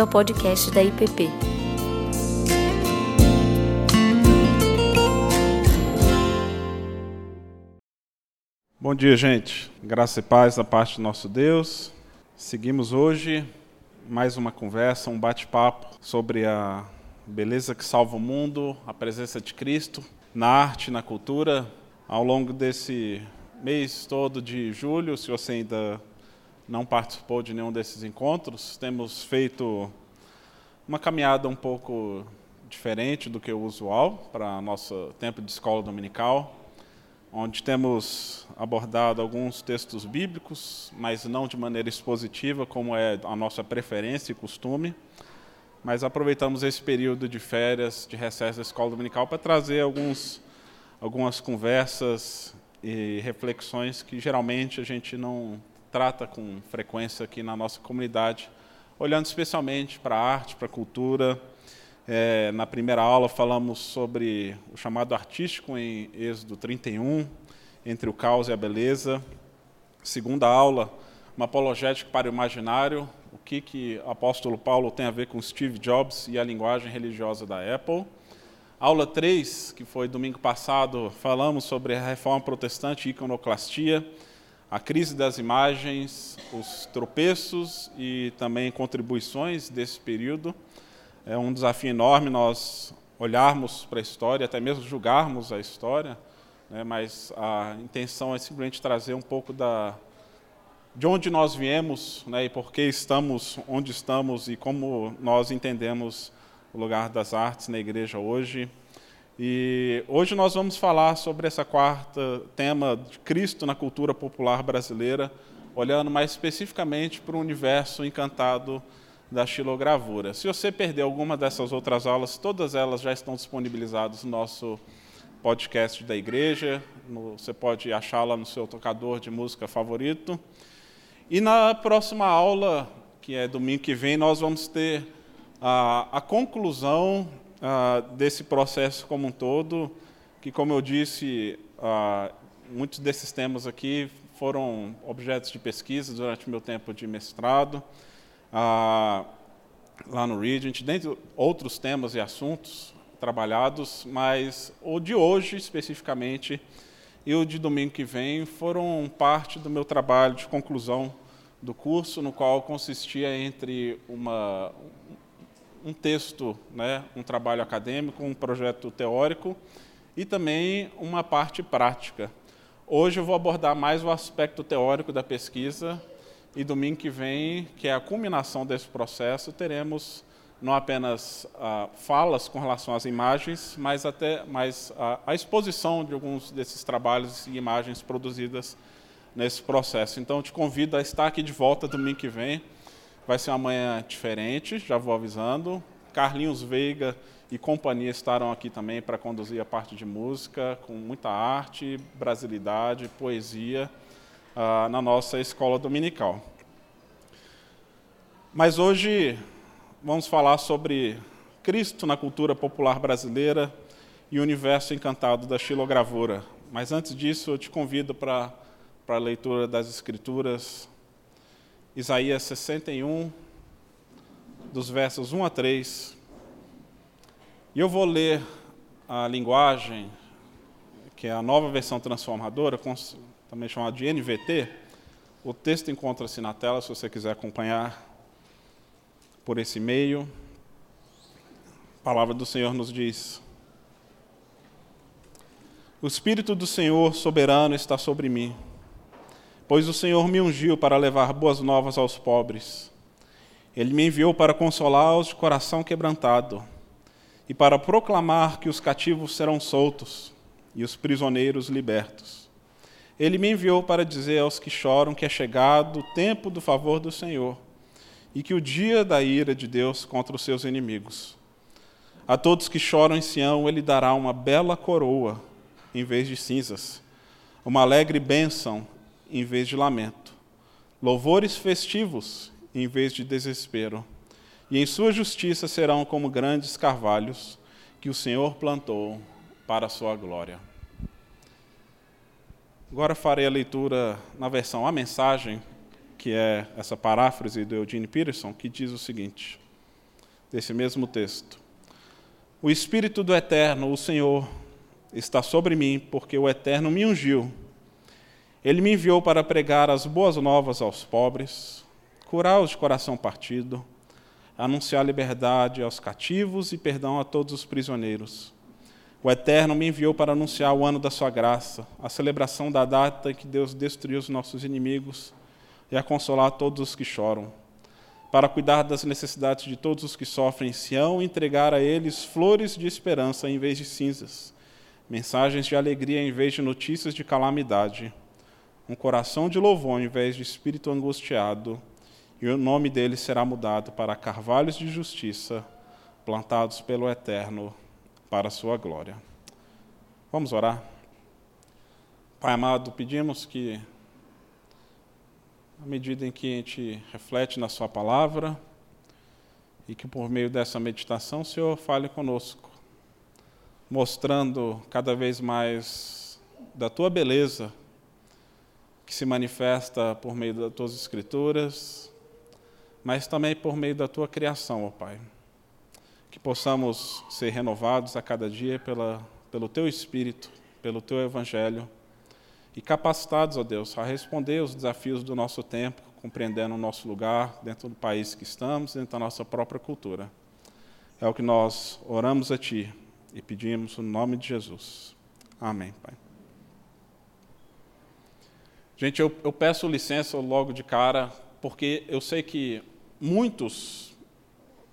bem-vindo ao podcast da IPP. Bom dia, gente. Graça e paz da parte do nosso Deus. Seguimos hoje mais uma conversa, um bate-papo sobre a beleza que salva o mundo, a presença de Cristo na arte, na cultura. Ao longo desse mês todo de julho, se você ainda não participou de nenhum desses encontros, temos feito uma caminhada um pouco diferente do que o usual para nosso tempo de escola dominical onde temos abordado alguns textos bíblicos, mas não de maneira expositiva, como é a nossa preferência e costume. Mas aproveitamos esse período de férias, de recesso da escola dominical, para trazer alguns, algumas conversas e reflexões que geralmente a gente não trata com frequência aqui na nossa comunidade, olhando especialmente para a arte, para a cultura, é, na primeira aula falamos sobre o chamado artístico em Êxodo 31, entre o caos e a beleza. Segunda aula, uma apologética para o imaginário, o que, que o apóstolo Paulo tem a ver com Steve Jobs e a linguagem religiosa da Apple. Aula 3, que foi domingo passado, falamos sobre a reforma protestante e iconoclastia, a crise das imagens, os tropeços e também contribuições desse período. É um desafio enorme nós olharmos para a história, até mesmo julgarmos a história, né, mas a intenção é simplesmente trazer um pouco da, de onde nós viemos né, e por que estamos onde estamos e como nós entendemos o lugar das artes na igreja hoje. E hoje nós vamos falar sobre essa quarta tema de Cristo na cultura popular brasileira, olhando mais especificamente para o universo encantado da xilogravura. Se você perder alguma dessas outras aulas, todas elas já estão disponibilizadas no nosso podcast da igreja. No, você pode achá-la no seu tocador de música favorito. E na próxima aula, que é domingo que vem, nós vamos ter a, a conclusão a, desse processo como um todo, que, como eu disse, a, muitos desses temas aqui foram objetos de pesquisa durante meu tempo de mestrado ah, lá no Regent, dentre outros temas e assuntos trabalhados, mas o de hoje especificamente e o de domingo que vem foram parte do meu trabalho de conclusão do curso, no qual consistia entre uma, um texto, né, um trabalho acadêmico, um projeto teórico e também uma parte prática. Hoje eu vou abordar mais o aspecto teórico da pesquisa e domingo que vem, que é a culminação desse processo, teremos não apenas ah, falas com relação às imagens, mas até mais a, a exposição de alguns desses trabalhos e imagens produzidas nesse processo. Então, te convido a estar aqui de volta domingo que vem. Vai ser uma manhã diferente, já vou avisando. Carlinhos Veiga e companhia estarão aqui também para conduzir a parte de música, com muita arte, brasilidade, poesia ah, na nossa escola dominical. Mas hoje vamos falar sobre Cristo na cultura popular brasileira e o universo encantado da xilogravura. Mas antes disso, eu te convido para a leitura das Escrituras, Isaías 61, dos versos 1 a 3. E eu vou ler a linguagem, que é a nova versão transformadora, também chamada de NVT. O texto encontra-se na tela, se você quiser acompanhar por esse meio. A palavra do Senhor nos diz: O Espírito do Senhor soberano está sobre mim, pois o Senhor me ungiu para levar boas novas aos pobres. Ele me enviou para consolar os de coração quebrantado e para proclamar que os cativos serão soltos e os prisioneiros libertos ele me enviou para dizer aos que choram que é chegado o tempo do favor do Senhor e que o dia da ira de Deus contra os seus inimigos. A todos que choram em Sião, ele dará uma bela coroa em vez de cinzas, uma alegre bênção em vez de lamento, louvores festivos em vez de desespero, e em sua justiça serão como grandes carvalhos que o Senhor plantou para a sua glória. Agora farei a leitura na versão A Mensagem, que é essa paráfrase do Eugene Peterson, que diz o seguinte: desse mesmo texto. O Espírito do Eterno, o Senhor, está sobre mim, porque o Eterno me ungiu. Ele me enviou para pregar as boas novas aos pobres, curar os de coração partido, anunciar liberdade aos cativos e perdão a todos os prisioneiros. O Eterno me enviou para anunciar o ano da sua graça, a celebração da data em que Deus destruiu os nossos inimigos e a consolar todos os que choram, para cuidar das necessidades de todos os que sofrem em Sião e entregar a eles flores de esperança em vez de cinzas, mensagens de alegria em vez de notícias de calamidade, um coração de louvor em vez de espírito angustiado, e o nome dele será mudado para carvalhos de justiça, plantados pelo Eterno para a sua glória. Vamos orar? Pai amado, pedimos que, à medida em que a gente reflete na Sua palavra, e que por meio dessa meditação o Senhor fale conosco, mostrando cada vez mais da Tua beleza, que se manifesta por meio das Tuas Escrituras, mas também por meio da tua criação, ó Pai. Que possamos ser renovados a cada dia pela, pelo teu Espírito, pelo teu Evangelho, e capacitados, ó Deus, a responder os desafios do nosso tempo, compreendendo o nosso lugar dentro do país que estamos, dentro da nossa própria cultura. É o que nós oramos a Ti e pedimos no nome de Jesus. Amém, Pai. Gente, eu, eu peço licença logo de cara, porque eu sei que muitos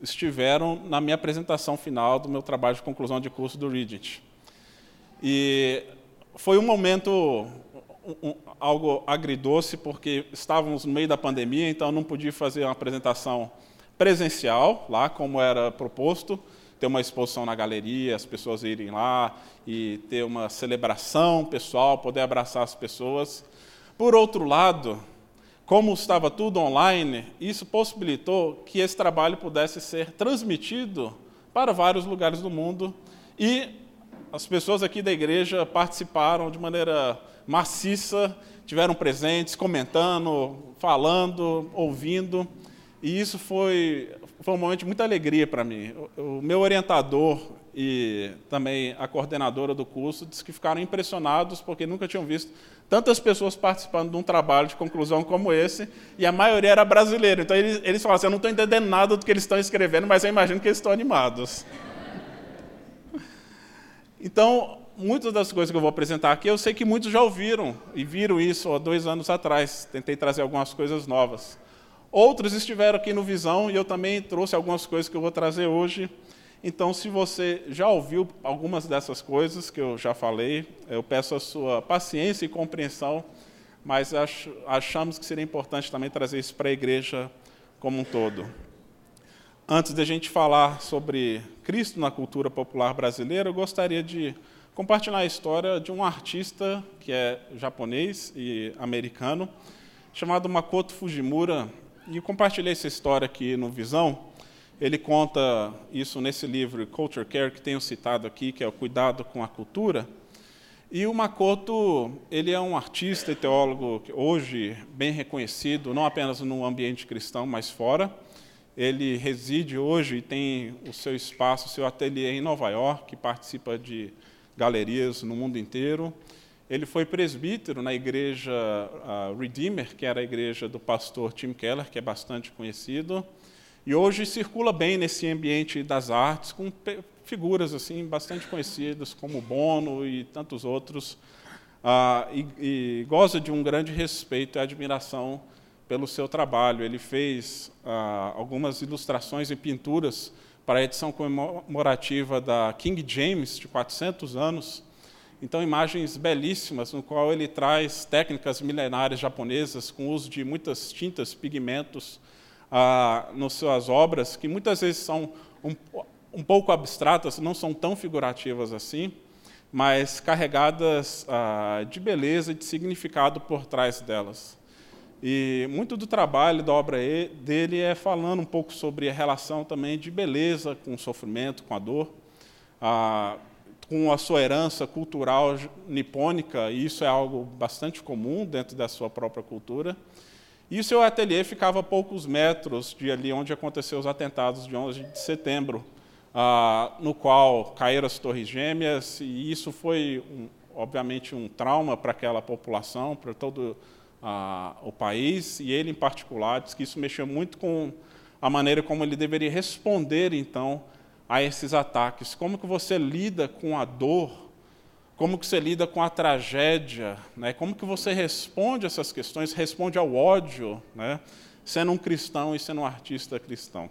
estiveram na minha apresentação final do meu trabalho de conclusão de curso do Regent. E foi um momento um, algo agridoce, porque estávamos no meio da pandemia, então não podia fazer uma apresentação presencial, lá como era proposto, ter uma exposição na galeria, as pessoas irem lá e ter uma celebração pessoal, poder abraçar as pessoas. Por outro lado, como estava tudo online, isso possibilitou que esse trabalho pudesse ser transmitido para vários lugares do mundo e as pessoas aqui da igreja participaram de maneira maciça, tiveram presentes, comentando, falando, ouvindo, e isso foi, foi um momento de muita alegria para mim. O, o meu orientador e também a coordenadora do curso disse que ficaram impressionados porque nunca tinham visto tantas pessoas participando de um trabalho de conclusão como esse, e a maioria era brasileira. Então eles, eles falaram assim: eu não estou entendendo nada do que eles estão escrevendo, mas eu imagino que eles estão animados. Então, muitas das coisas que eu vou apresentar aqui, eu sei que muitos já ouviram e viram isso há dois anos atrás. Tentei trazer algumas coisas novas. Outros estiveram aqui no Visão e eu também trouxe algumas coisas que eu vou trazer hoje. Então, se você já ouviu algumas dessas coisas que eu já falei, eu peço a sua paciência e compreensão, mas achamos que seria importante também trazer isso para a igreja como um todo. Antes de a gente falar sobre Cristo na cultura popular brasileira, eu gostaria de compartilhar a história de um artista que é japonês e americano, chamado Makoto Fujimura, e compartilhei essa história aqui no Visão ele conta isso nesse livro Culture Care que tenho citado aqui, que é o cuidado com a cultura. E o Makoto, ele é um artista e teólogo hoje bem reconhecido, não apenas no ambiente cristão, mas fora. Ele reside hoje e tem o seu espaço, o seu ateliê em Nova York, participa de galerias no mundo inteiro. Ele foi presbítero na igreja Redeemer, que era a igreja do pastor Tim Keller, que é bastante conhecido. E hoje circula bem nesse ambiente das artes, com figuras assim bastante conhecidas, como Bono e tantos outros, ah, e, e, goza de um grande respeito e admiração pelo seu trabalho. Ele fez ah, algumas ilustrações e pinturas para a edição comemorativa da King James, de 400 anos. Então, imagens belíssimas, no qual ele traz técnicas milenares japonesas com uso de muitas tintas, pigmentos, ah, nas suas obras, que muitas vezes são um, um, pouco abstratas, não são tão figurativas assim, mas carregadas ah, de beleza e de significado por trás delas. E muito do trabalho da obra dele é falando um pouco sobre a relação também de beleza com o sofrimento, com a dor, ah, com a sua herança cultural nipônica, e isso é algo bastante comum dentro da sua própria cultura. E o seu ateliê ficava a poucos metros de ali onde aconteceu os atentados de 11 de setembro, ah, no qual caíram as torres gêmeas, e isso foi, um, obviamente, um trauma para aquela população, para todo ah, o país, e ele, em particular, disse que isso mexeu muito com a maneira como ele deveria responder, então, a esses ataques. Como que você lida com a dor como que você lida com a tragédia, né? como que você responde essas questões, responde ao ódio, né? sendo um cristão e sendo um artista cristão.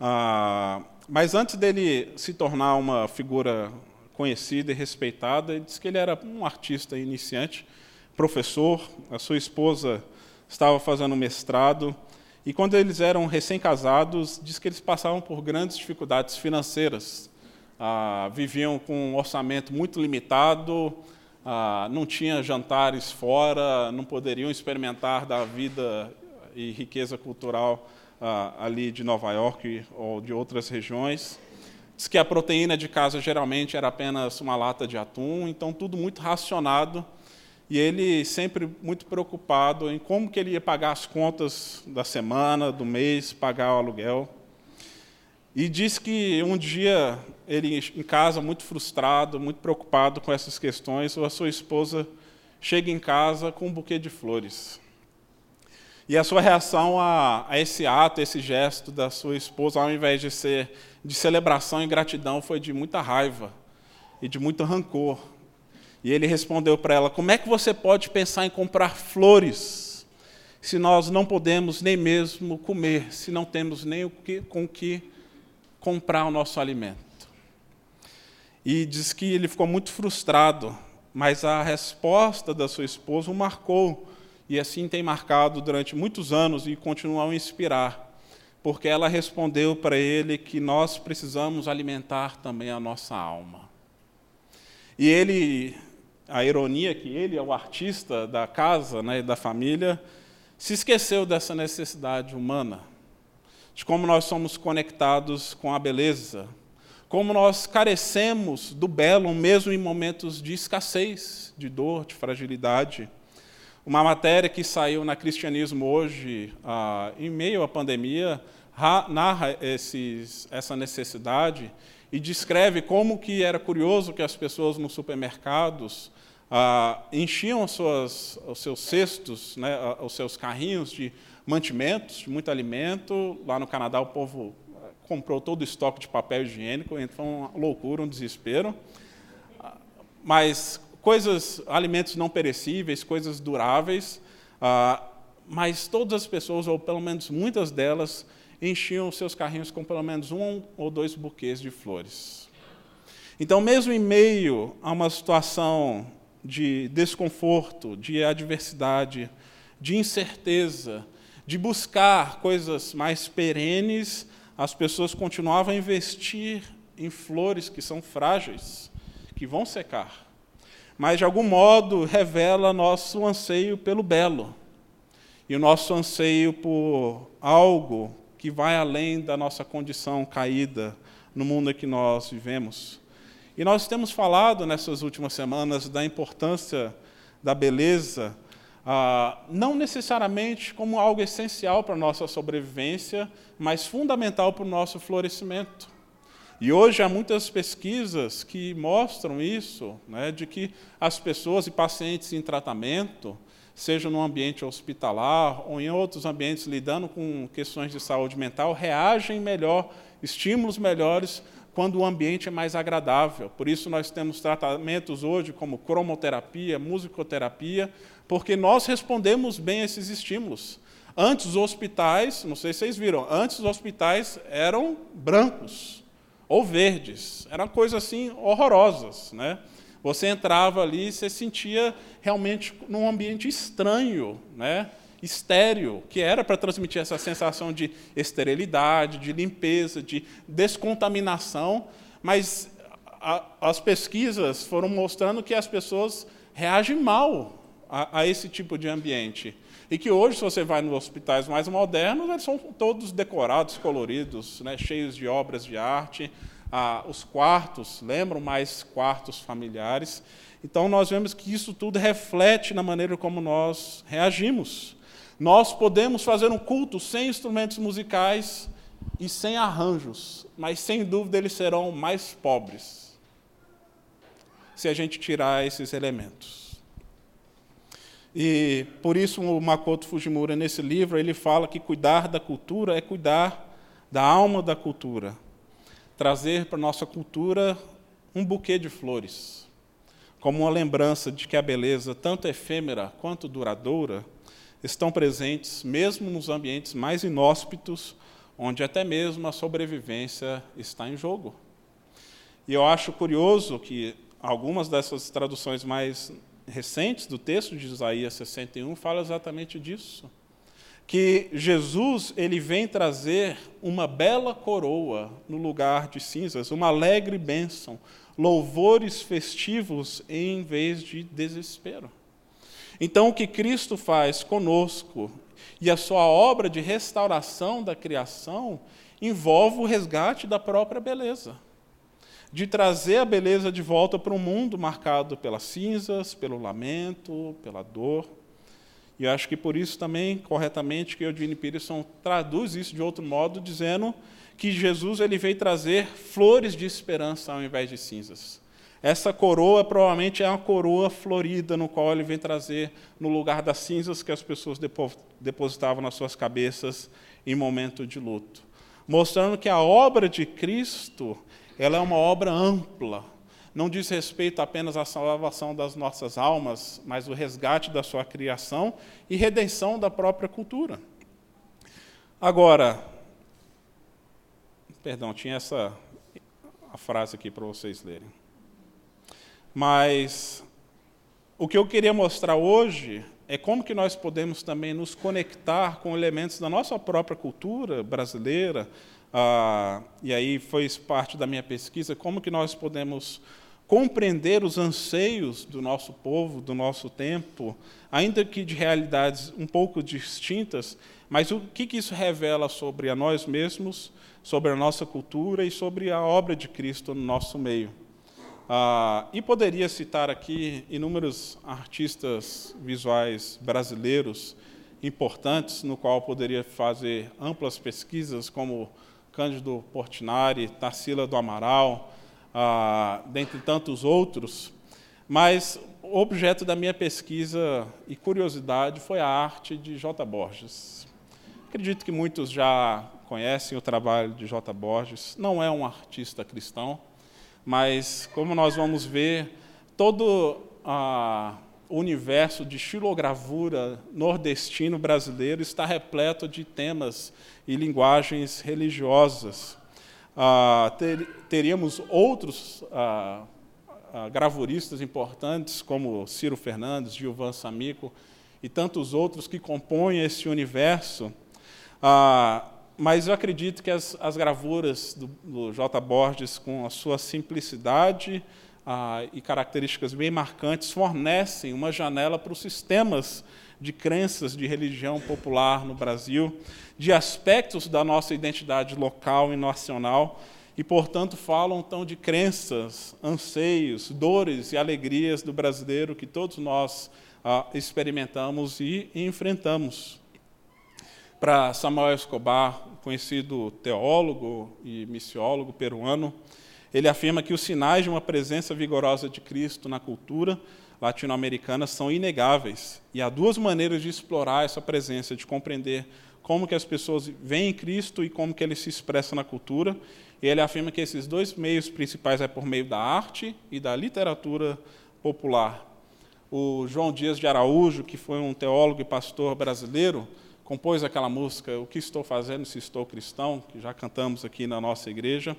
Ah, mas antes dele se tornar uma figura conhecida e respeitada, ele disse que ele era um artista iniciante, professor, a sua esposa estava fazendo mestrado, e quando eles eram recém-casados, diz que eles passavam por grandes dificuldades financeiras, ah, viviam com um orçamento muito limitado, ah, não tinha jantares fora, não poderiam experimentar da vida e riqueza cultural ah, ali de Nova York ou de outras regiões. Diz que a proteína de casa geralmente era apenas uma lata de atum, então tudo muito racionado. E ele sempre muito preocupado em como que ele ia pagar as contas da semana, do mês, pagar o aluguel. E diz que um dia ele em casa muito frustrado, muito preocupado com essas questões, a sua esposa chega em casa com um buquê de flores. E a sua reação a, a, esse ato, esse gesto da sua esposa, ao invés de ser de celebração e gratidão, foi de muita raiva e de muito rancor. E ele respondeu para ela: Como é que você pode pensar em comprar flores se nós não podemos nem mesmo comer, se não temos nem o que, com que comprar o nosso alimento. E diz que ele ficou muito frustrado, mas a resposta da sua esposa o marcou, e assim tem marcado durante muitos anos e continua a inspirar, porque ela respondeu para ele que nós precisamos alimentar também a nossa alma. E ele, a ironia que ele é o artista da casa, né, da família, se esqueceu dessa necessidade humana de como nós somos conectados com a beleza, como nós carecemos do belo mesmo em momentos de escassez, de dor, de fragilidade. Uma matéria que saiu na Cristianismo hoje, ah, em meio à pandemia, narra esses, essa necessidade e descreve como que era curioso que as pessoas nos supermercados ah, enchiam suas, os seus cestos, né, os seus carrinhos de mantimentos, muito alimento. Lá no Canadá, o povo eh, comprou todo o estoque de papel higiênico, então uma loucura, um desespero. Mas coisas, alimentos não perecíveis, coisas duráveis, ah, mas todas as pessoas, ou pelo menos muitas delas, enchiam seus carrinhos com pelo menos um ou dois buquês de flores. Então, mesmo em meio a uma situação de desconforto, de adversidade, de incerteza, de buscar coisas mais perenes, as pessoas continuavam a investir em flores que são frágeis, que vão secar. Mas, de algum modo, revela nosso anseio pelo belo e o nosso anseio por algo que vai além da nossa condição caída no mundo em que nós vivemos. E nós temos falado nessas últimas semanas da importância da beleza ah, não necessariamente como algo essencial para a nossa sobrevivência, mas fundamental para o nosso florescimento. E hoje há muitas pesquisas que mostram isso, né, de que as pessoas e pacientes em tratamento, seja no ambiente hospitalar ou em outros ambientes lidando com questões de saúde mental, reagem melhor, estímulos melhores quando o ambiente é mais agradável. Por isso nós temos tratamentos hoje como cromoterapia, musicoterapia, porque nós respondemos bem a esses estímulos. Antes os hospitais, não sei se vocês viram, antes os hospitais eram brancos ou verdes, eram coisas assim horrorosas, né? Você entrava ali e você sentia realmente num ambiente estranho, né? Estéreo, que era para transmitir essa sensação de esterilidade, de limpeza, de descontaminação, mas a, as pesquisas foram mostrando que as pessoas reagem mal a, a, esse tipo de ambiente. E que hoje, se você vai nos hospitais mais modernos, eles são todos decorados, coloridos, né, cheios de obras de arte. Ah, os quartos lembram mais quartos familiares. Então, nós vemos que isso tudo reflete na maneira como nós reagimos. Nós podemos fazer um culto sem instrumentos musicais e sem arranjos, mas sem dúvida eles serão mais pobres se a gente tirar esses elementos. E por isso o Makoto Fujimura nesse livro ele fala que cuidar da cultura é cuidar da alma da cultura, trazer para nossa cultura um buquê de flores, como uma lembrança de que a beleza, tanto efêmera quanto duradoura, estão presentes mesmo nos ambientes mais inóspitos, onde até mesmo a sobrevivência está em jogo. E eu acho curioso que algumas dessas traduções mais recentes do texto de Isaías 61 falam exatamente disso. Que Jesus ele vem trazer uma bela coroa no lugar de cinzas, uma alegre bênção, louvores festivos em vez de desespero. Então, o que Cristo faz conosco e a sua obra de restauração da criação envolve o resgate da própria beleza, de trazer a beleza de volta para um mundo marcado pelas cinzas, pelo lamento, pela dor. E acho que por isso também, corretamente, que Eugene Peterson traduz isso de outro modo, dizendo que Jesus ele veio trazer flores de esperança ao invés de cinzas. Essa coroa provavelmente é uma coroa florida, no qual ele vem trazer no lugar das cinzas que as pessoas depositavam nas suas cabeças em momento de luto. Mostrando que a obra de Cristo ela é uma obra ampla, não diz respeito apenas à salvação das nossas almas, mas o resgate da sua criação e redenção da própria cultura. Agora, perdão, tinha essa a frase aqui para vocês lerem. Mas o que eu queria mostrar hoje é como que nós podemos também nos conectar com elementos da nossa própria cultura brasileira, ah, e aí foi parte da minha pesquisa, como que nós podemos compreender os anseios do nosso povo, do nosso tempo, ainda que de realidades um pouco distintas, mas o que, que isso revela sobre a nós mesmos, sobre a nossa cultura e sobre a obra de Cristo no nosso meio. Ah, e poderia citar aqui inúmeros artistas visuais brasileiros importantes, no qual poderia fazer amplas pesquisas, como Cândido Portinari, Tarsila do Amaral, ah, dentre tantos outros. Mas o objeto da minha pesquisa e curiosidade foi a arte de J. Borges. Acredito que muitos já conhecem o trabalho de J. Borges. Não é um artista cristão, mas como nós vamos ver, todo o universo de xilogravura nordestino brasileiro está repleto de temas e linguagens religiosas. Ter, teríamos outros gravuristas importantes, como Ciro Fernandes, Gilvan Samico e tantos outros que compõem esse universo. Ah, mas eu acredito que as, as gravuras do, do, J. Borges, com a sua simplicidade ah, e características bem marcantes, fornecem uma janela para os sistemas de crenças de religião popular no Brasil, de aspectos da nossa identidade local e nacional, e, portanto, falam então de crenças, anseios, dores e alegrias do brasileiro que todos nós ah, experimentamos e enfrentamos. Para Samuel Escobar, conhecido teólogo e missiólogo peruano, ele afirma que os sinais de uma presença vigorosa de Cristo na cultura latino-americana são inegáveis. E há duas maneiras de explorar essa presença, de compreender como que as pessoas veem Cristo e como que ele se expressa na cultura. E ele afirma que esses dois meios principais é por meio da arte e da literatura popular. O João Dias de Araújo, que foi um teólogo e pastor brasileiro, compôs aquela música O que estou fazendo se estou cristão, que já cantamos aqui na nossa igreja.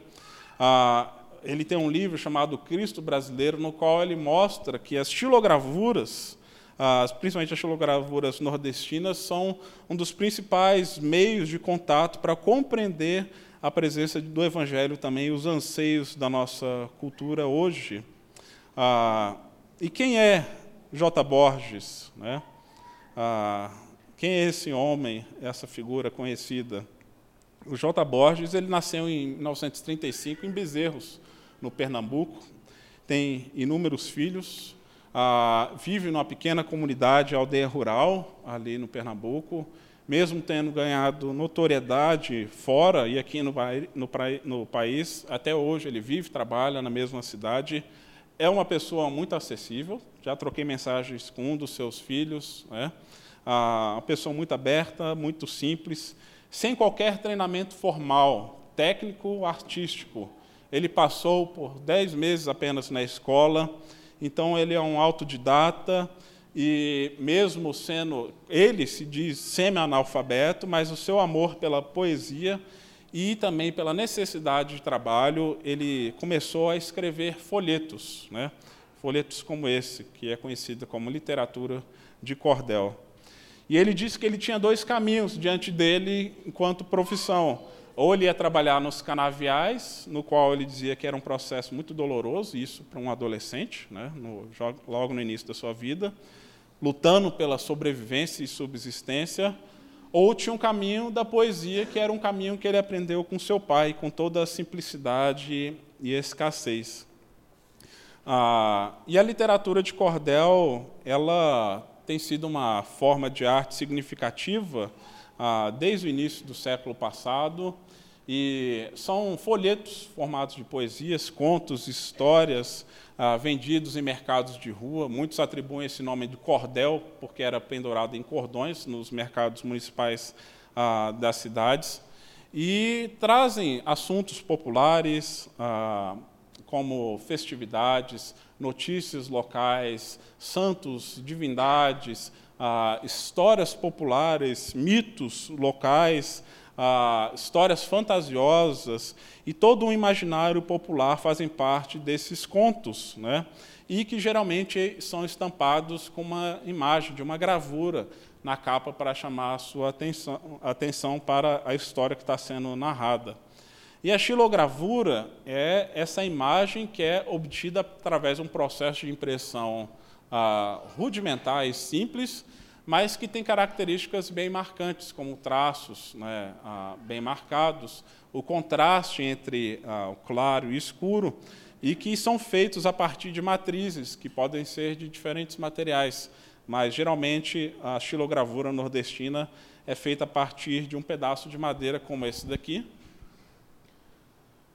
Ah, ele tem um livro chamado Cristo Brasileiro, no qual ele mostra que as xilogravuras, ah, principalmente as xilogravuras nordestinas, são um dos principais meios de contato para compreender a presença do Evangelho também, os anseios da nossa cultura hoje. Ah, e quem é J. Borges? Né? Ah, quem é esse homem, essa figura conhecida? O J. Borges ele nasceu em 1935 em Bezerros, no Pernambuco. Tem inúmeros filhos. ah, vive numa pequena comunidade, aldeia rural, ali no Pernambuco, mesmo tendo ganhado notoriedade fora e aqui no, no, no país, até hoje ele vive, trabalha na mesma cidade. É uma pessoa muito acessível, já troquei mensagens com um dos seus filhos, né? Uma pessoa muito aberta, muito simples, sem qualquer treinamento formal, técnico, artístico. Ele passou por dez meses apenas na escola, então ele é um autodidata, e mesmo sendo, ele se diz semi-analfabeto, mas o seu amor pela poesia e também pela necessidade de trabalho, ele começou a escrever folhetos, né? folhetos como esse, que é conhecido como literatura de cordel. E ele disse que ele tinha dois caminhos diante dele enquanto profissão. Ou ele ia trabalhar nos canaviais, no qual ele dizia que era um processo muito doloroso, isso para um adolescente, né, no, logo no início da sua vida, lutando pela sobrevivência e subsistência, ou tinha um caminho da poesia, que era um caminho que ele aprendeu com seu pai, com toda a simplicidade e escassez. Ah, e a literatura de cordel, ela tem sido uma forma de arte significativa ah, desde o início do século passado, e são folhetos formados de poesias, contos, histórias, ah, vendidos em mercados de rua. Muitos atribuem esse nome de cordel, porque era pendurado em cordões nos mercados municipais ah, das cidades. E trazem assuntos populares, ah, como festividades, notícias locais, santos, divindades, ah, histórias populares, mitos locais, ah, histórias fantasiosas e todo um imaginário popular fazem parte desses contos, né? e que geralmente são estampados com uma imagem de uma gravura na capa para chamar a sua atenção, atenção para a história que está sendo narrada. E a xilogravura é essa imagem que é obtida através de um processo de impressão ah, rudimentar e simples, mas que tem características bem marcantes, como traços né, ah, bem marcados, o contraste entre ah, o claro e o escuro, e que são feitos a partir de matrizes, que podem ser de diferentes materiais, mas geralmente a xilogravura nordestina é feita a partir de um pedaço de madeira como esse daqui,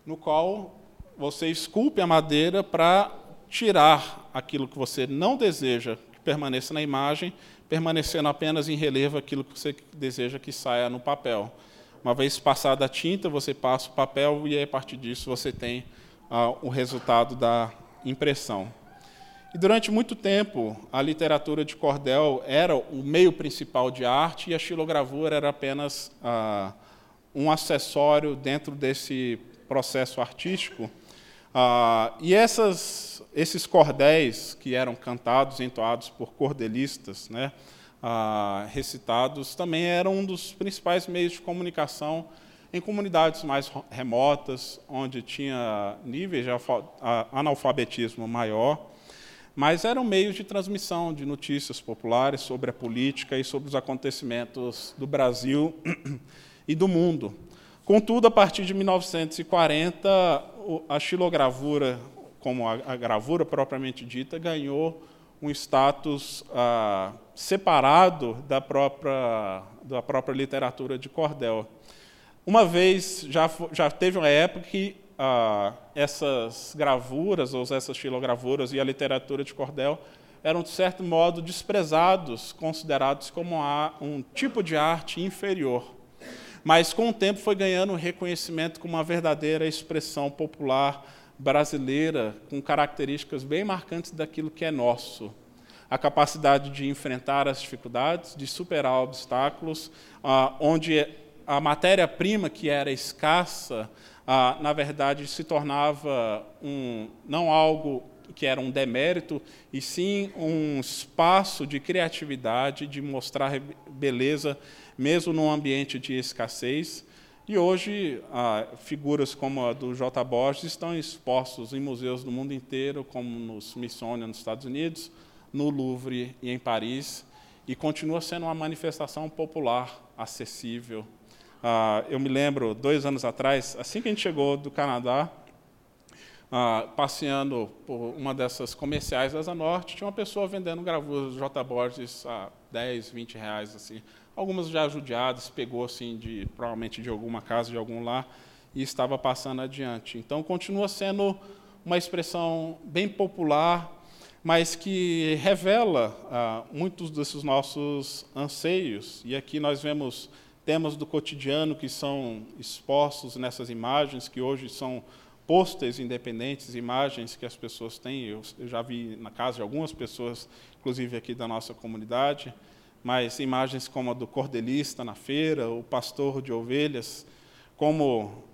no qual você esculpe a madeira para tirar aquilo que você não deseja que permaneça na imagem permanecendo apenas em relevo aquilo que você deseja que saia no papel. Uma vez passada a tinta, você passa o papel e aí, a partir disso você tem ah, o resultado da impressão. E durante muito tempo, a literatura de cordel era o meio principal de arte e a xilogravura era apenas ah, um acessório dentro desse processo artístico. Ah, e essas esses cordéis que eram cantados, entoados por cordelistas, né, ah, recitados, também eram um dos principais meios de comunicação em comunidades mais remotas, onde tinha níveis de analfabetismo maior, mas eram meios de transmissão de notícias populares sobre a política e sobre os acontecimentos do Brasil e do mundo. Contudo, a partir de 1940, a xilogravura como a, gravura propriamente dita, ganhou um status ah, separado da própria, da própria literatura de cordel. Uma vez, já, já teve uma época que ah, essas gravuras, ou essas xilogravuras e a literatura de cordel eram, de certo modo, desprezados, considerados como um tipo de arte inferior. Mas, com o tempo, foi ganhando reconhecimento como uma verdadeira expressão popular brasileira com características bem marcantes daquilo que é nosso. A capacidade de enfrentar as dificuldades, de superar obstáculos, ah, onde a matéria-prima que era escassa, ah, na verdade, se tornava um, não algo que era um demérito, e sim um espaço de criatividade, de mostrar beleza, mesmo num ambiente de escassez. E hoje, ah, figuras como a do J. Borges estão expostos em museus do mundo inteiro, como no Smithsonian nos Estados Unidos, no Louvre e em Paris, e continua sendo uma manifestação popular, acessível. Ah, eu me lembro, dois anos atrás, assim que a gente chegou do Canadá, ah, passeando por uma dessas comerciais da Zanorte, tinha uma pessoa vendendo gravuras do J. Borges a 10, 20 reais, assim. Algumas já judiadas, pegou assim de provavelmente de alguma casa, de algum lar, e estava passando adiante. Então continua sendo uma expressão bem popular, mas que revela ah, muitos desses nossos anseios. E aqui nós vemos temas do cotidiano que são expostos nessas imagens, que hoje são pôsteres independentes, imagens que as pessoas têm. Eu, eu, já vi na casa de algumas pessoas, inclusive aqui da nossa comunidade, mas imagens como a do cordelista na feira, o pastor de ovelhas, como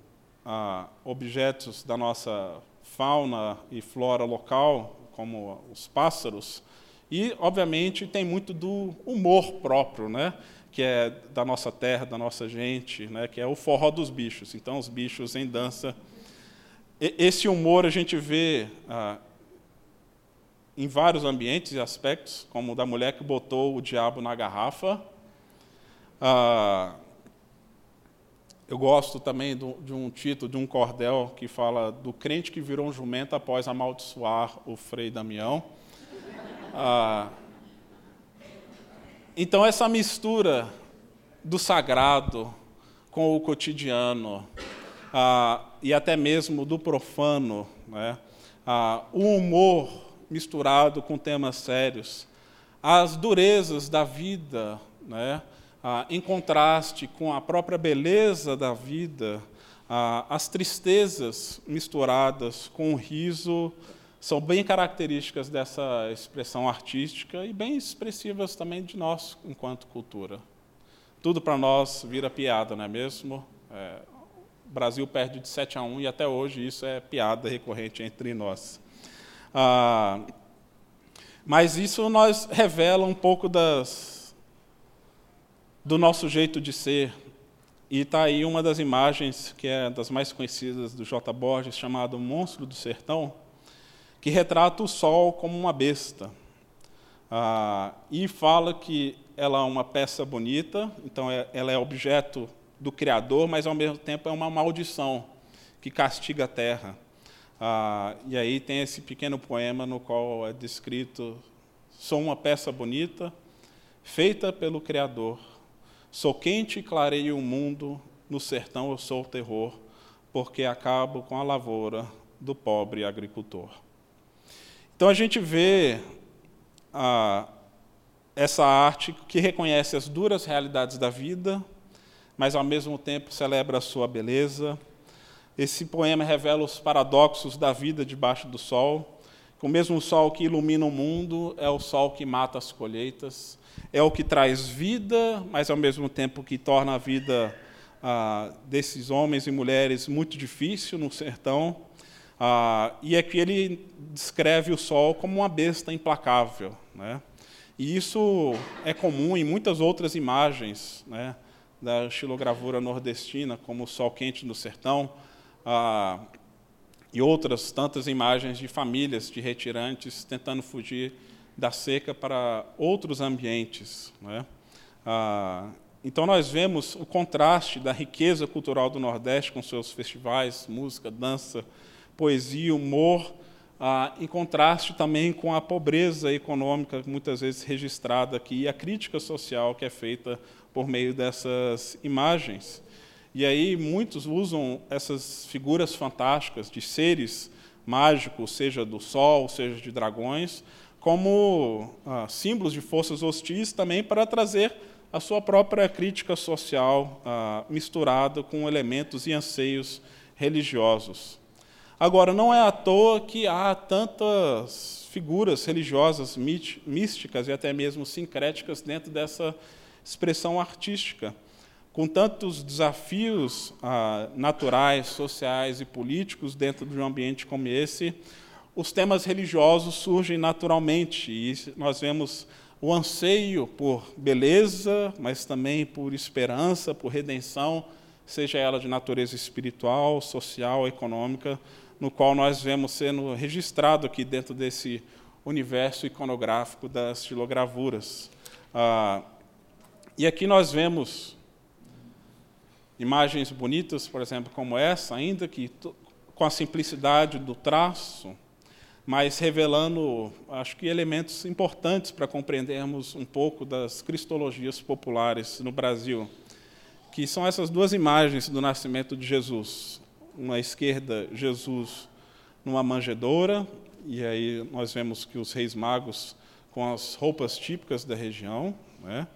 ah, objetos da nossa fauna e flora local, como os pássaros. E, obviamente, tem muito do humor próprio, né? que é da nossa terra, da nossa gente, né? que é o forró dos bichos. Então, os bichos em dança esse humor a gente vê ah, em vários ambientes e aspectos, como o da mulher que botou o diabo na garrafa. Ah, eu gosto também do, de um título, de um cordel, que fala do crente que virou um jumento após amaldiçoar o Frei Damião. Ah, então, essa mistura do sagrado com o cotidiano, ah, e até mesmo do profano, né? ah, o humor misturado com temas sérios, as durezas da vida, né? ah, em contraste com a própria beleza da vida, ah, as tristezas misturadas com o riso, são bem características dessa expressão artística e bem expressivas também de nós enquanto cultura. Tudo para nós vira piada, não é mesmo? É, o Brasil perde de 7 a 1 e até hoje isso é piada recorrente entre nós. Ah, mas isso nos revela um pouco das, do nosso jeito de ser. E está aí uma das imagens, que é das mais conhecidas do J. Borges, chamado Monstro do Sertão, que retrata o sol como uma besta. Ah, e fala que ela é uma peça bonita, então é, ela é objeto do Criador, mas ao mesmo tempo é uma maldição que castiga a terra. Ah, e aí tem esse pequeno poema no qual é descrito: sou uma peça bonita, feita pelo Criador. Sou quente e clareio o mundo, no sertão eu sou o terror, porque acabo com a lavoura do pobre agricultor. Então a gente vê ah, essa arte que reconhece as duras realidades da vida, mas ao mesmo tempo celebra a sua beleza. Esse poema revela os paradoxos da vida debaixo do sol. O mesmo sol que ilumina o mundo é o sol que mata as colheitas, é o que traz vida, mas ao mesmo tempo que torna a vida ah, desses homens e mulheres muito difícil no sertão. Ah, e é que ele descreve o sol como uma besta implacável. Né? E isso é comum em muitas outras imagens. Né? da estilogravura nordestina, como o Sol Quente no Sertão, ah, e outras tantas imagens de famílias de retirantes tentando fugir da seca para outros ambientes. Né? Ah, então, nós vemos o contraste da riqueza cultural do Nordeste com seus festivais, música, dança, poesia, humor, ah, em contraste também com a pobreza econômica, muitas vezes registrada aqui, e a crítica social que é feita por meio dessas imagens. E aí muitos usam essas figuras fantásticas de seres mágicos, seja do sol, seja de dragões, como ah, símbolos de forças hostis também para trazer a sua própria crítica social ah, misturada com elementos e anseios religiosos. Agora, não é à toa que há tantas figuras religiosas místicas e até mesmo sincréticas dentro dessa expressão artística. Com tantos desafios ah, naturais, sociais e políticos dentro de um ambiente como esse, os temas religiosos surgem naturalmente e nós vemos o anseio por beleza, mas também por esperança, por redenção, seja ela de natureza espiritual, social, econômica, no qual nós vemos sendo registrado aqui dentro desse universo iconográfico das estilogravuras. Ah, e aqui nós vemos imagens bonitas, por exemplo, como essa, ainda que com a simplicidade do traço, mas revelando, acho que, elementos importantes para compreendermos um pouco das cristologias populares no Brasil, que são essas duas imagens do nascimento de Jesus. Uma esquerda, Jesus numa manjedoura, e aí nós vemos que os reis magos com as roupas típicas da região, né,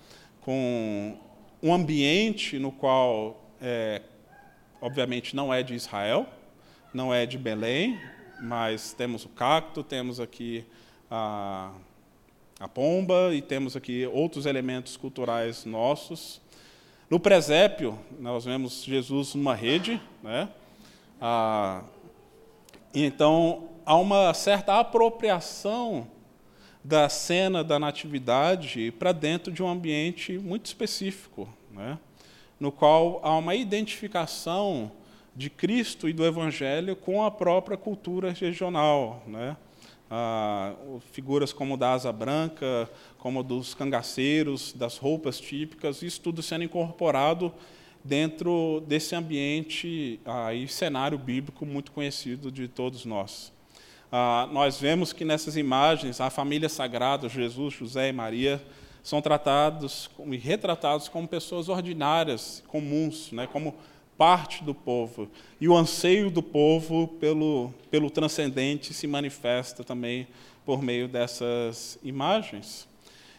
com um ambiente no qual, é, obviamente, não é de Israel, não é de Belém, mas temos o cacto, temos aqui a, a pomba e temos aqui outros elementos culturais nossos. No presépio, nós vemos Jesus numa rede, né? Ah, então há uma certa apropriação da cena da natividade para dentro de um ambiente muito específico, né? No qual há uma identificação de Cristo e do Evangelho com a própria cultura regional. Né? Ah, figuras como da asa branca, como dos cangaceiros, das roupas típicas, isso tudo sendo incorporado dentro desse ambiente ah, e cenário bíblico muito conhecido de todos nós. Ah, nós vemos que nessas imagens a família sagrada, Jesus, José e Maria, são tratados e retratados como pessoas ordinárias, comuns, né, como parte do povo. E o anseio do povo pelo, pelo transcendente se manifesta também por meio dessas imagens.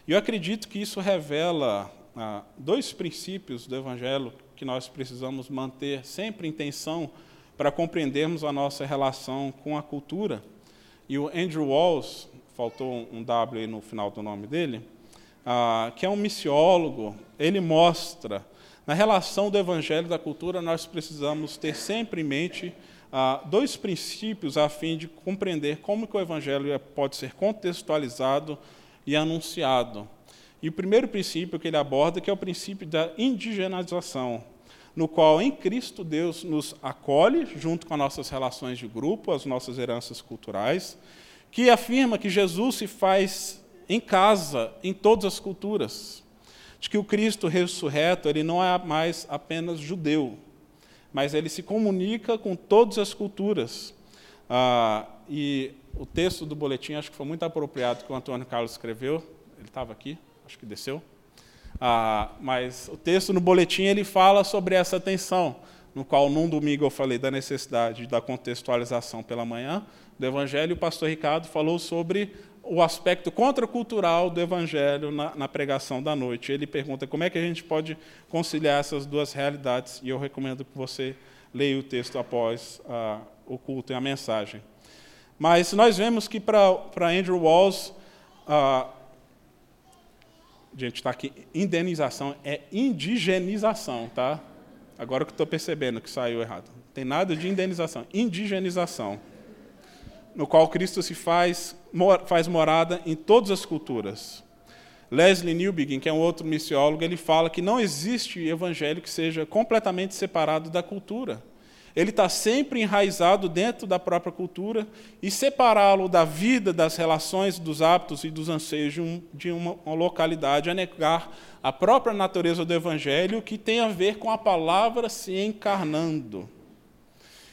E eu acredito que isso revela ah, dois princípios do Evangelho que nós precisamos manter sempre em tensão para compreendermos a nossa relação com a cultura. E o Andrew Walls, faltou um W no final do nome dele, ah, que é um missiólogo, ele mostra na relação do evangelho e da cultura, nós precisamos ter sempre em mente ah, dois princípios a fim de compreender como que o evangelho é, pode ser contextualizado e anunciado. E o primeiro princípio que ele aborda que é o princípio da indigenização, no qual em Cristo Deus nos acolhe junto com as nossas relações de grupo, as nossas heranças culturais, que afirma que Jesus se faz em casa em todas as culturas de que o Cristo ressurreto ele não é mais apenas judeu, mas ele se comunica com todas as culturas. Ah, e o texto do boletim acho que foi muito apropriado que o Antônio Carlos escreveu. Ele estava aqui, acho que desceu. Ah, mas o texto no boletim ele fala sobre essa tensão, no qual num domingo eu falei da necessidade da contextualização pela manhã do Evangelho, e o pastor Ricardo falou sobre o aspecto contracultural do Evangelho na, na, pregação da noite. Ele pergunta como é que a gente pode conciliar essas duas realidades, e eu recomendo que você leia o texto após ah, o culto e a mensagem. Mas nós vemos que para Andrew Walls, ah, a gente está aqui, indenização é indigenização, tá? Agora que estou percebendo que saiu errado. Não tem nada de indenização, indigenização no qual Cristo se faz, faz morada em todas as culturas. Leslie Newbegin, que é um outro missiólogo, ele fala que não existe evangelho que seja completamente separado da cultura. Ele está sempre enraizado dentro da própria cultura e separá-lo da vida, das relações, dos hábitos e dos anseios de, um, de uma, uma localidade é negar a própria natureza do evangelho que tem a ver com a palavra se encarnando.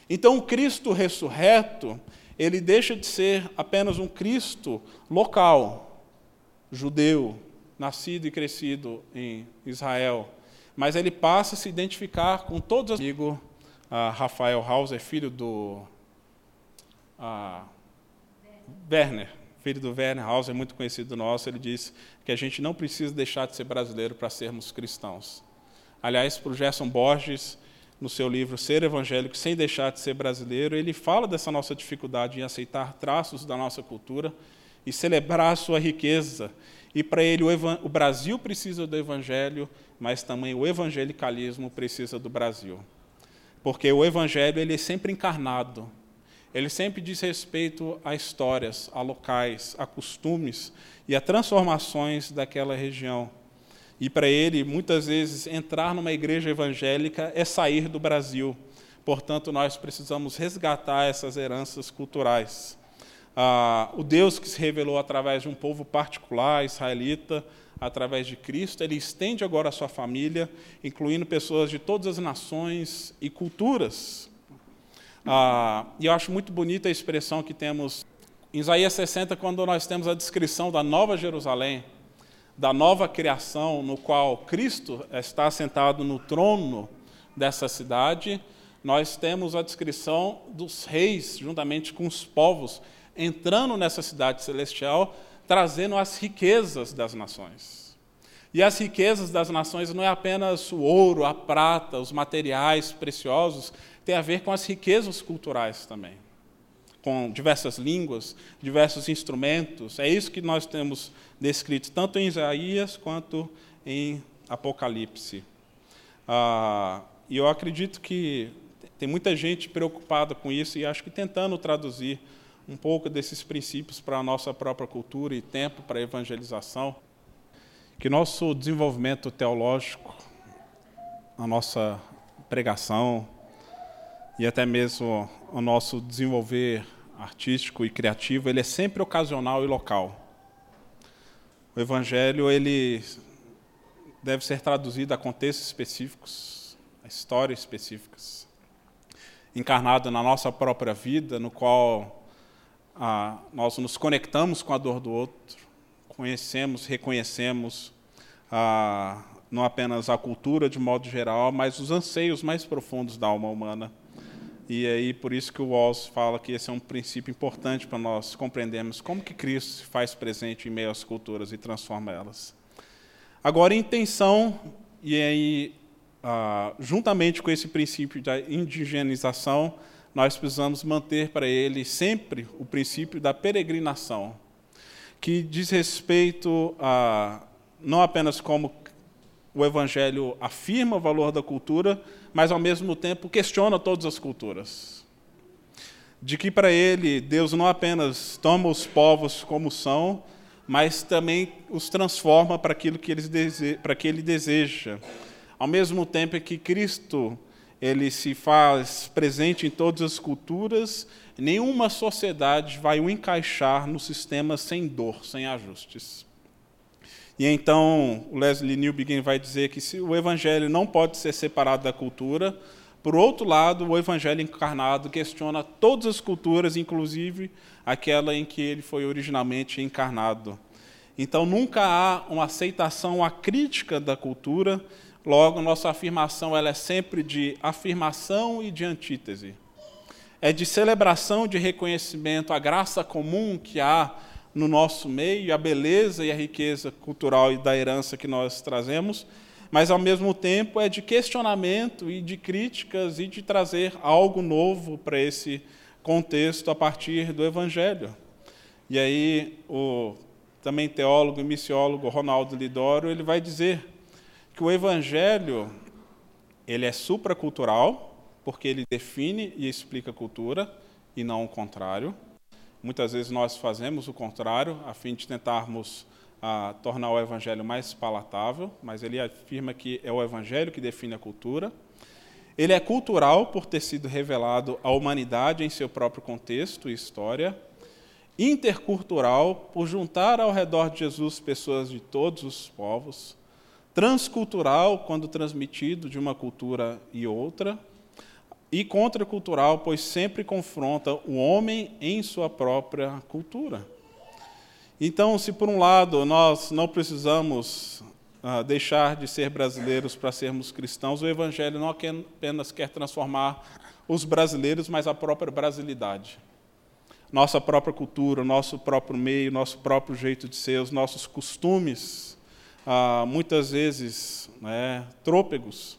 Então, o Cristo ressurreto, ele deixa de ser apenas um Cristo local, judeu, nascido e crescido em Israel, mas ele passa a se identificar com todos os amigos. Uh, Rafael Hauser, filho do uh, Werner, filho do Werner Hauser, muito conhecido nosso, ele disse que a gente não precisa deixar de ser brasileiro para sermos cristãos. Aliás, para o Gerson Borges, no seu livro Ser Evangélico Sem Deixar de Ser Brasileiro, ele fala dessa nossa dificuldade em aceitar traços da nossa cultura e celebrar a sua riqueza. E para ele, o, o Brasil precisa do Evangelho, mas também o evangelicalismo precisa do Brasil. Porque o Evangelho ele é sempre encarnado, ele sempre diz respeito a histórias, a locais, a costumes e a transformações daquela região. E para ele, muitas vezes, entrar numa igreja evangélica é sair do Brasil. Portanto, nós precisamos resgatar essas heranças culturais. Ah, o Deus que se revelou através de um povo particular, israelita, através de Cristo, ele estende agora a sua família, incluindo pessoas de todas as nações e culturas. Ah, e eu acho muito bonita a expressão que temos em Isaías 60, quando nós temos a descrição da nova Jerusalém, da nova criação, no qual Cristo está sentado no trono dessa cidade, nós temos a descrição dos reis, juntamente com os povos, entrando nessa cidade celestial, trazendo as riquezas das nações. E as riquezas das nações não é apenas o ouro, a prata, os materiais preciosos, tem a ver com as riquezas culturais também, com diversas línguas, diversos instrumentos. É isso que nós temos descrito tanto em Isaías quanto em Apocalipse. Ah, e eu acredito que tem muita gente preocupada com isso e acho que tentando traduzir um pouco desses princípios para a nossa própria cultura e tempo para a evangelização. Que nosso desenvolvimento teológico, a nossa pregação e até mesmo o nosso desenvolver artístico e criativo, ele é sempre ocasional e local. O evangelho ele deve ser traduzido a contextos específicos, a histórias específicas, encarnado na nossa própria vida, no qual ah, nós nos conectamos com a dor do outro, conhecemos, reconhecemos ah, não apenas a cultura de modo geral, mas os anseios mais profundos da alma humana. E aí por isso que o Walls fala que esse é um princípio importante para nós compreendermos como que Cristo se faz presente em meio às culturas e transforma elas. Agora, intenção, e aí, ah, juntamente com esse princípio da indigenização, nós precisamos manter para ele sempre o princípio da peregrinação, que diz respeito a não apenas como o Evangelho afirma o valor da cultura, mas ao mesmo tempo questiona todas as culturas. De que para ele Deus não apenas toma os povos como são, mas também os transforma para aquilo que, eles dese... para que ele deseja. Ao mesmo tempo que Cristo ele se faz presente em todas as culturas, nenhuma sociedade vai o encaixar no sistema sem dor, sem ajustes. E então Leslie Newbegin vai dizer que se o evangelho não pode ser separado da cultura, por outro lado, o evangelho encarnado questiona todas as culturas, inclusive aquela em que ele foi originalmente encarnado. Então nunca há uma aceitação a crítica da cultura, Logo, nossa afirmação ela é sempre de afirmação e de antítese. É de celebração, de reconhecimento à graça comum que há no nosso meio, a beleza e a riqueza cultural e da herança que nós trazemos, mas ao mesmo tempo é de questionamento e de críticas e de trazer algo novo para esse contexto a partir do Evangelho. E aí o também teólogo e missiólogo Ronaldo Lidoro ele vai dizer que o evangelho ele é supracultural, porque ele define e explica a cultura e não o contrário. Muitas vezes nós fazemos o contrário a fim de tentarmos ah, tornar o evangelho mais palatável, mas ele afirma que é o evangelho que define a cultura. Ele é cultural por ter sido revelado à humanidade em seu próprio contexto e história. Intercultural por juntar ao redor de Jesus pessoas de todos os povos transcultural, quando transmitido de uma cultura e outra, e contracultural, pois sempre confronta o homem em sua própria cultura. Então, se por um lado nós não precisamos uh, deixar de ser brasileiros para sermos cristãos, o Evangelho não apenas quer transformar os brasileiros, mas a própria brasilidade. Nossa própria cultura, nosso próprio meio, nosso próprio jeito de ser, os nossos costumes, ah, muitas vezes né, trôpegos.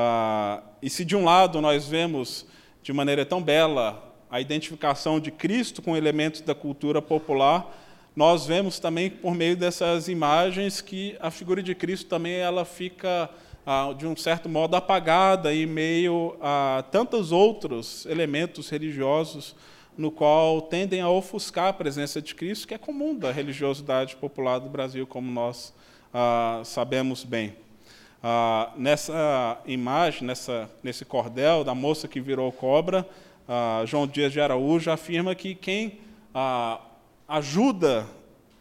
Ah, e se de um lado nós vemos de maneira tão bela a identificação de Cristo com elementos da cultura popular, nós vemos também por meio dessas imagens que a figura de Cristo também ela fica ah, de um certo modo apagada em meio a tantos outros elementos religiosos no qual tendem a ofuscar a presença de Cristo, que é comum da religiosidade popular do Brasil, como nós ah, sabemos bem. Ah, nessa imagem, nessa, nesse cordel da moça que virou cobra, ah, João Dias de Araújo afirma que quem ah, ajuda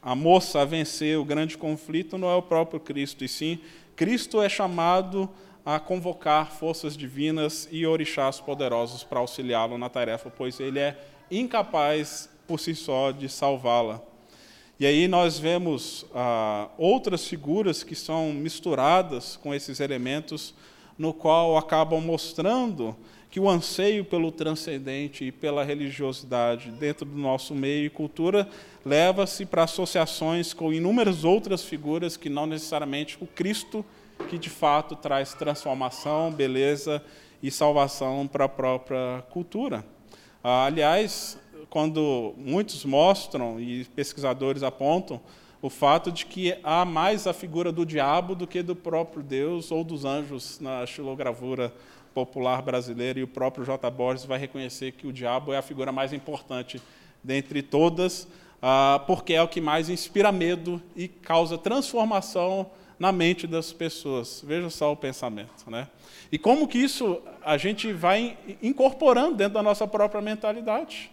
a moça a vencer o grande conflito não é o próprio Cristo, e sim Cristo é chamado a convocar forças divinas e orixás poderosos para auxiliá-lo na tarefa, pois ele é incapaz por si só de salvá-la. E aí nós vemos ah, outras figuras que são misturadas com esses elementos, no qual acabam mostrando que o anseio pelo transcendente e pela religiosidade dentro do nosso meio e cultura leva-se para associações com inúmeras outras figuras que não necessariamente o Cristo que de fato traz transformação, beleza e salvação para a própria cultura. Ah, aliás, quando muitos mostram e pesquisadores apontam o fato de que há mais a figura do diabo do que do próprio Deus ou dos anjos na xilogravura popular brasileira, e o próprio J. Borges vai reconhecer que o diabo é a figura mais importante dentre todas, ah, porque é o que mais inspira medo e causa transformação na mente das pessoas. Veja só o pensamento, né? E como que isso a gente vai incorporando dentro da nossa própria mentalidade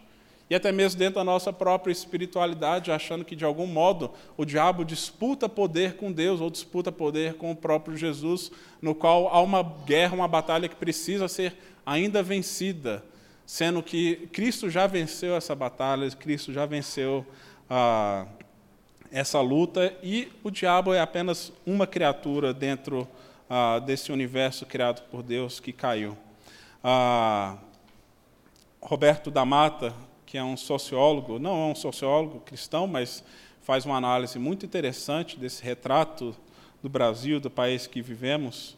e até mesmo dentro da nossa própria espiritualidade, achando que de algum modo o diabo disputa poder com Deus ou disputa poder com o próprio Jesus, no qual há uma guerra, uma batalha que precisa ser ainda vencida, sendo que Cristo já venceu essa batalha, Cristo já venceu ah, essa luta e o diabo é apenas uma criatura dentro ah, desse universo criado por Deus que caiu. Ah, Roberto da Mata, que é um sociólogo, não é um sociólogo cristão, mas faz uma análise muito interessante desse retrato do Brasil, do país que vivemos.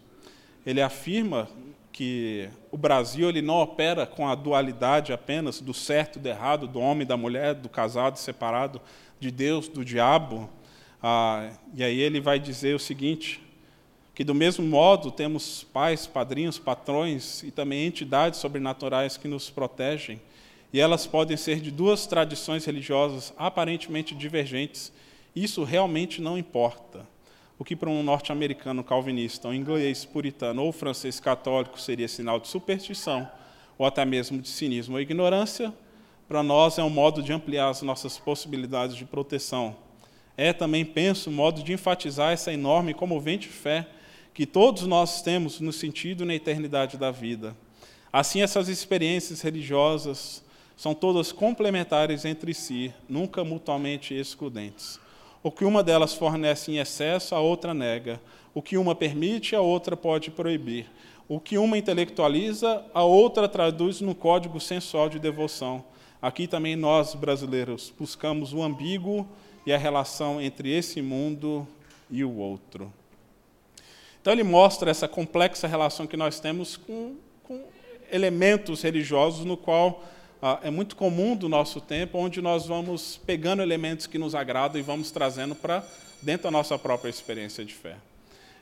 Ele afirma que o Brasil ele não opera com a dualidade apenas do certo do errado, do homem da mulher, do casado separado, de Deus, do diabo. Ah, e aí ele vai dizer o seguinte: que do mesmo modo temos pais, padrinhos, patrões e também entidades sobrenaturais que nos protegem e elas podem ser de duas tradições religiosas aparentemente divergentes. Isso realmente não importa. O que para um norte-americano calvinista, um inglês puritano ou francês católico seria sinal de superstição, ou até mesmo de cinismo ou ignorância, para nós é um modo de ampliar as nossas possibilidades de proteção. É também, penso, um modo de enfatizar essa enorme e comovente fé que todos nós temos no sentido e na eternidade da vida. Assim, essas experiências religiosas são todas complementares entre si, nunca mutuamente excludentes. O que uma delas fornece em excesso, a outra nega. O que uma permite, a outra pode proibir. O que uma intelectualiza, a outra traduz no código sensual de devoção. Aqui também nós, brasileiros, buscamos o ambíguo e a relação entre esse mundo e o outro. Então, ele mostra essa complexa relação que nós temos com, com elementos religiosos, no qual é muito comum do nosso tempo, onde nós vamos pegando elementos que nos agradam e vamos trazendo para dentro da nossa própria experiência de fé.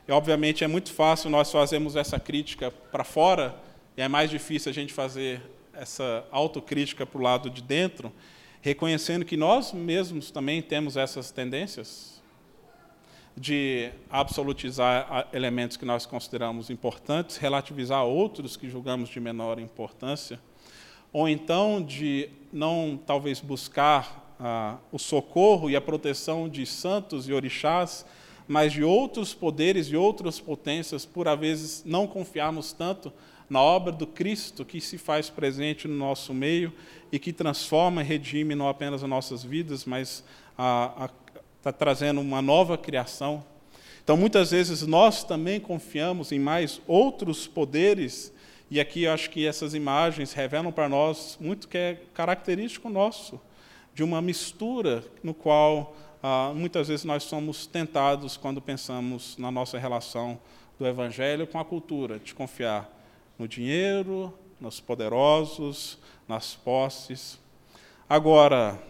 E, obviamente, é muito fácil nós fazermos essa crítica para fora, e é mais difícil a gente fazer essa autocrítica para o lado de dentro, reconhecendo que nós mesmos também temos essas tendências de absolutizar elementos que nós consideramos importantes, relativizar outros que julgamos de menor importância ou então de não talvez buscar ah, o socorro e a proteção de santos e orixás, mas de outros poderes e outras potências, por às vezes não confiarmos tanto na obra do Cristo que se faz presente no nosso meio e que transforma e redime não apenas as nossas vidas, mas está trazendo uma nova criação. Então, muitas vezes nós também confiamos em mais outros poderes e aqui eu acho que essas imagens revelam para nós muito que é característico nosso, de uma mistura no qual ah, muitas vezes nós somos tentados quando pensamos na nossa relação do Evangelho com a cultura, de confiar no dinheiro, nos poderosos, nas posses. Agora,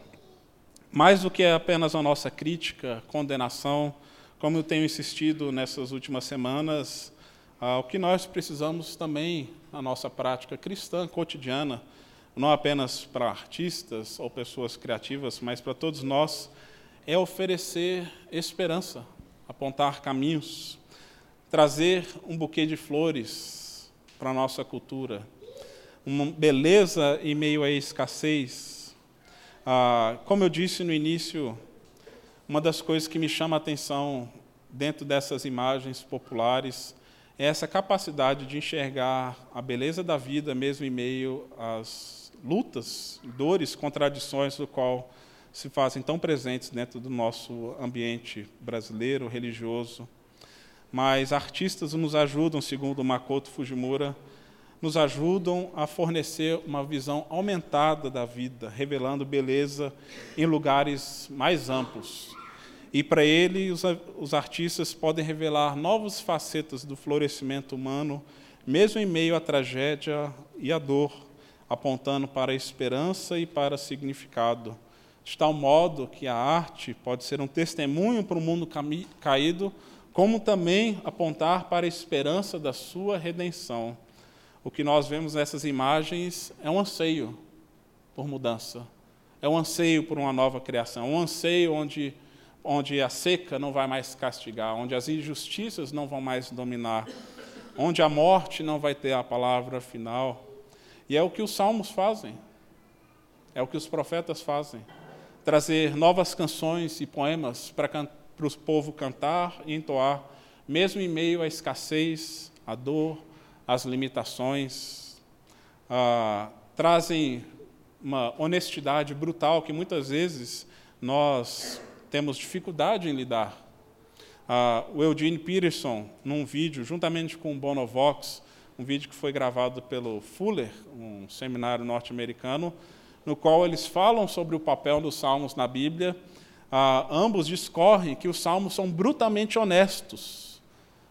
mais do que apenas a nossa crítica, condenação, como eu tenho insistido nessas últimas semanas, ah, o que nós precisamos também na nossa prática cristã cotidiana, não apenas para artistas ou pessoas criativas, mas para todos nós, é oferecer esperança, apontar caminhos, trazer um buquê de flores para a nossa cultura, uma beleza em meio à escassez. Ah, como eu disse no início, uma das coisas que me chama a atenção dentro dessas imagens populares essa capacidade de enxergar a beleza da vida mesmo em meio às lutas, dores, contradições do qual se fazem tão presentes dentro do nosso ambiente brasileiro, religioso. Mas artistas nos ajudam, segundo Makoto Fujimura, nos ajudam a fornecer uma visão aumentada da vida, revelando beleza em lugares mais amplos. E para ele, os, os artistas podem revelar novas facetas do florescimento humano, mesmo em meio à tragédia e à dor, apontando para a esperança e para significado, de tal modo que a arte pode ser um testemunho para o mundo caído, como também apontar para a esperança da sua redenção. O que nós vemos nessas imagens é um anseio por mudança, é um anseio por uma nova criação, um anseio onde, onde a seca não vai mais castigar, onde as injustiças não vão mais dominar, onde a morte não vai ter a palavra final. E é o que os salmos fazem, é o que os profetas fazem trazer novas canções e poemas para, para o povo cantar e entoar, mesmo em meio à escassez, à dor, as limitações, ah, trazem uma honestidade brutal que muitas vezes nós temos dificuldade em lidar. Ah, o Eugene Peterson, num vídeo, juntamente com o Bonovox, um vídeo que foi gravado pelo Fuller, um seminário norte-americano, no qual eles falam sobre o papel dos salmos na Bíblia. Ah, ambos discorrem que os salmos são brutalmente honestos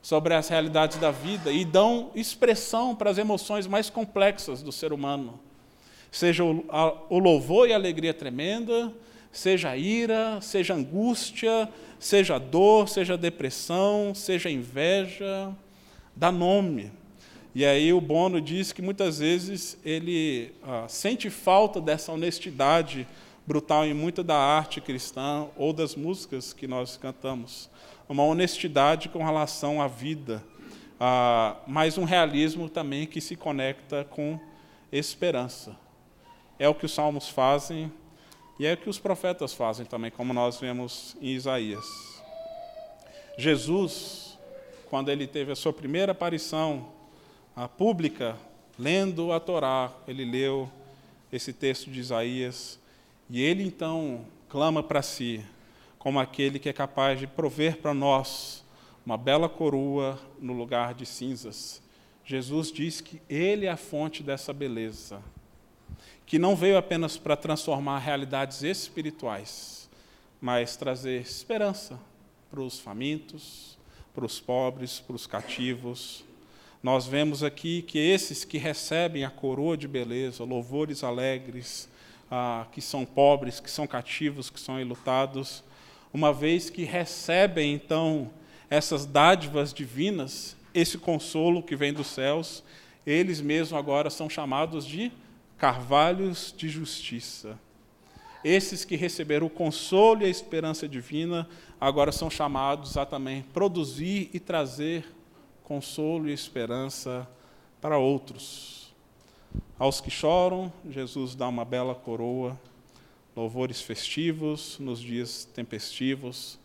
sobre as realidades da vida e dão expressão para as emoções mais complexas do ser humano. Seja o, a, o louvor e a alegria tremenda, seja ira, seja angústia, seja dor, seja depressão, seja inveja, dá nome. E aí o Bono diz que muitas vezes ele ah, sente falta dessa honestidade brutal em muita da arte cristã ou das músicas que nós cantamos uma honestidade com relação à vida, ah, mas um realismo também que se conecta com esperança. É o que os salmos fazem e é o que os profetas fazem também, como nós vemos em Isaías. Jesus, quando ele teve a sua primeira aparição pública, lendo a Torá, ele leu esse texto de Isaías e ele então clama para si: como aquele que é capaz de prover para nós uma bela coroa no lugar de cinzas. Jesus diz que Ele é a fonte dessa beleza, que não veio apenas para transformar realidades espirituais, mas trazer esperança para os famintos, para os pobres, para os cativos. Nós vemos aqui que esses que recebem a coroa de beleza, louvores alegres, ah, que são pobres, que são cativos, que são enlutados, uma vez que recebem então essas dádivas divinas, esse consolo que vem dos céus, eles mesmos agora são chamados de carvalhos de justiça. Esses que receberam o consolo e a esperança divina, agora são chamados a também produzir e trazer consolo e esperança para outros. Aos que choram, Jesus dá uma bela coroa louvores festivos nos dias tempestivos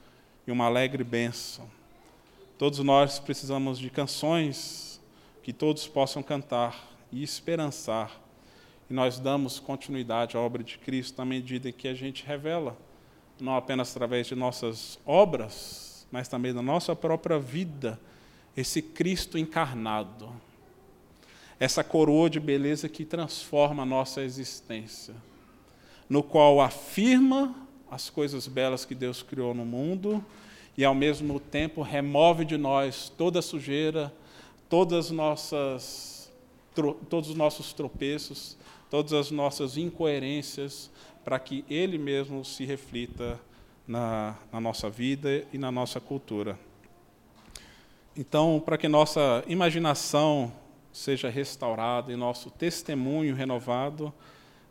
e uma alegre bênção. Todos nós precisamos de canções que todos possam cantar e esperançar. E nós damos continuidade à obra de Cristo na medida em que a gente revela, não apenas através de nossas obras, mas também da nossa própria vida, esse Cristo encarnado. Essa coroa de beleza que transforma a nossa existência no qual afirma as coisas belas que Deus criou no mundo e, ao mesmo tempo, remove de nós toda a sujeira, todas nossas, todos os nossos tropeços, todas as nossas incoerências, para que Ele mesmo se reflita na, na nossa vida e na nossa cultura. Então, para que nossa imaginação seja restaurada e nosso testemunho renovado,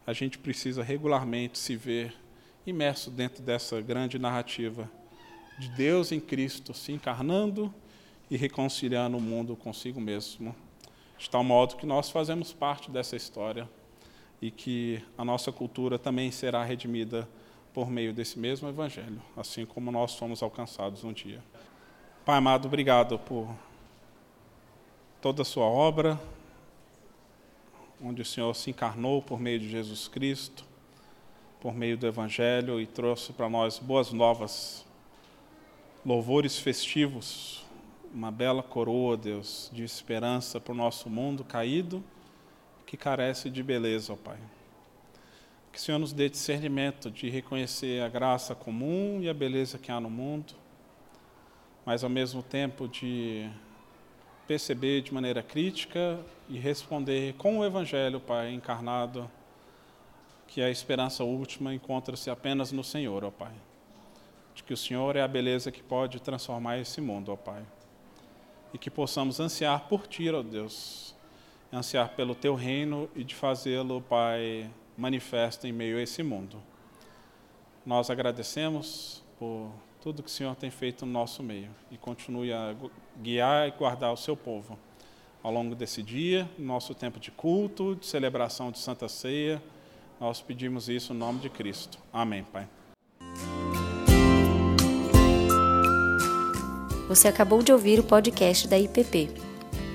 a gente precisa regularmente se ver imerso dentro dessa grande narrativa de Deus em Cristo se encarnando e reconciliando o mundo consigo mesmo, de tal modo que nós fazemos parte dessa história e que a nossa cultura também será redimida por meio desse mesmo Evangelho, assim como nós fomos alcançados um dia. Pai amado, obrigado por toda a sua obra, onde o Senhor se encarnou por meio de Jesus Cristo, por meio do Evangelho e trouxe para nós boas novas, louvores festivos, uma bela coroa, Deus, de esperança para o nosso mundo caído, que carece de beleza, ó Pai. Que o Senhor nos dê discernimento de reconhecer a graça comum e a beleza que há no mundo, mas ao mesmo tempo de perceber de maneira crítica e responder com o Evangelho, Pai, encarnado, que a esperança última encontra-se apenas no Senhor, ó Pai. De que o Senhor é a beleza que pode transformar esse mundo, ó Pai. E que possamos ansiar por Ti, ó Deus, ansiar pelo Teu reino e de fazê-lo, Pai, manifesto em meio a esse mundo. Nós agradecemos por tudo que o Senhor tem feito no nosso meio e continue a guiar e guardar o seu povo ao longo desse dia, nosso tempo de culto, de celebração de Santa Ceia. Nós pedimos isso no nome de Cristo. Amém, Pai. Você acabou de ouvir o podcast da IPP.